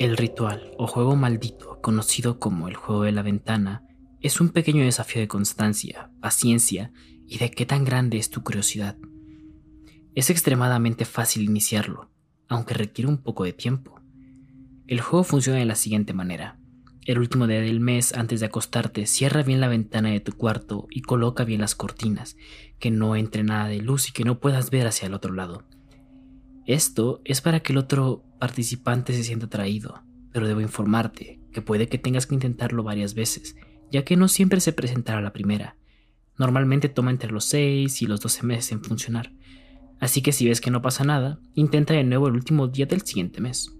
El ritual o juego maldito, conocido como el juego de la ventana, es un pequeño desafío de constancia, paciencia y de qué tan grande es tu curiosidad. Es extremadamente fácil iniciarlo, aunque requiere un poco de tiempo. El juego funciona de la siguiente manera. El último día del mes antes de acostarte, cierra bien la ventana de tu cuarto y coloca bien las cortinas, que no entre nada de luz y que no puedas ver hacia el otro lado. Esto es para que el otro participante se sienta atraído, pero debo informarte que puede que tengas que intentarlo varias veces, ya que no siempre se presentará la primera. Normalmente toma entre los 6 y los 12 meses en funcionar. Así que si ves que no pasa nada, intenta de nuevo el último día del siguiente mes.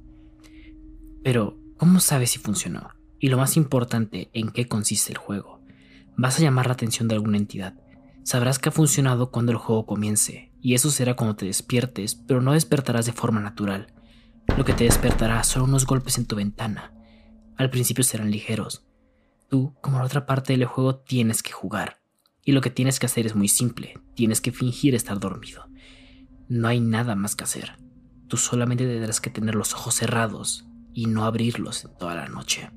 Pero, ¿cómo sabes si funcionó? Y lo más importante, ¿en qué consiste el juego? Vas a llamar la atención de alguna entidad, Sabrás que ha funcionado cuando el juego comience, y eso será cuando te despiertes, pero no despertarás de forma natural. Lo que te despertará son unos golpes en tu ventana. Al principio serán ligeros. Tú, como la otra parte del juego, tienes que jugar. Y lo que tienes que hacer es muy simple, tienes que fingir estar dormido. No hay nada más que hacer. Tú solamente tendrás que tener los ojos cerrados y no abrirlos toda la noche.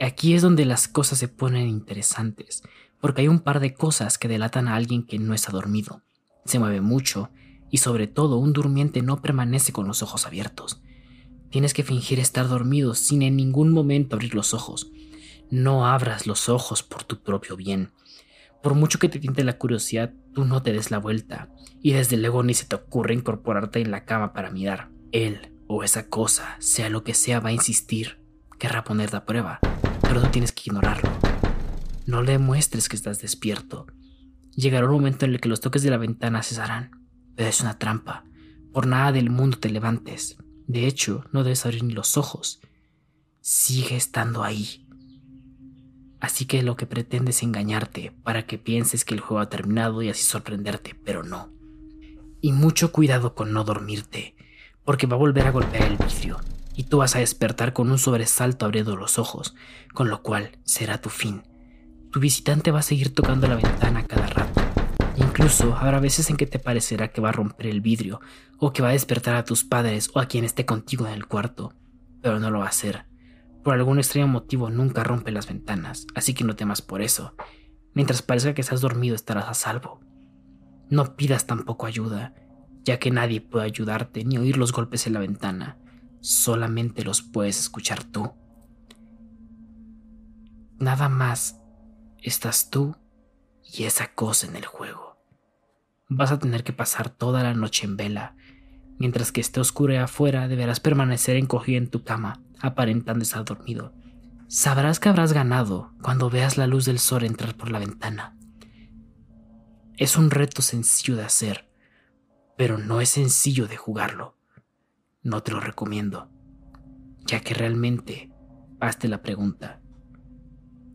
Aquí es donde las cosas se ponen interesantes, porque hay un par de cosas que delatan a alguien que no está dormido. Se mueve mucho y sobre todo un durmiente no permanece con los ojos abiertos. Tienes que fingir estar dormido sin en ningún momento abrir los ojos. No abras los ojos por tu propio bien. Por mucho que te tiente la curiosidad, tú no te des la vuelta, y desde luego ni se te ocurre incorporarte en la cama para mirar. Él o esa cosa, sea lo que sea, va a insistir. Querrá ponerte a prueba, pero tú tienes que ignorarlo. No le muestres que estás despierto. Llegará un momento en el que los toques de la ventana cesarán, pero es una trampa. Por nada del mundo te levantes. De hecho, no debes abrir ni los ojos. Sigue estando ahí. Así que lo que pretende es engañarte para que pienses que el juego ha terminado y así sorprenderte, pero no. Y mucho cuidado con no dormirte, porque va a volver a golpear el vidrio y tú vas a despertar con un sobresalto abriendo los ojos, con lo cual será tu fin tu visitante va a seguir tocando la ventana cada rato. Incluso habrá veces en que te parecerá que va a romper el vidrio, o que va a despertar a tus padres o a quien esté contigo en el cuarto, pero no lo va a hacer. Por algún extraño motivo nunca rompe las ventanas, así que no temas por eso. Mientras parezca que estás dormido estarás a salvo. No pidas tampoco ayuda, ya que nadie puede ayudarte ni oír los golpes en la ventana, solamente los puedes escuchar tú. Nada más estás tú y esa cosa en el juego. Vas a tener que pasar toda la noche en vela. Mientras que esté oscuro afuera, deberás permanecer encogido en tu cama, aparentando estar dormido. Sabrás que habrás ganado cuando veas la luz del sol entrar por la ventana. Es un reto sencillo de hacer, pero no es sencillo de jugarlo. No te lo recomiendo, ya que realmente, hazte la pregunta,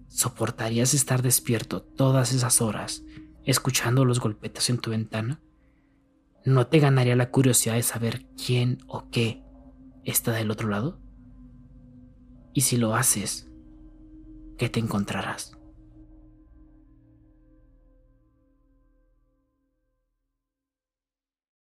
¿Soportarías estar despierto todas esas horas escuchando los golpetes en tu ventana? ¿No te ganaría la curiosidad de saber quién o qué está del otro lado? Y si lo haces, ¿qué te encontrarás?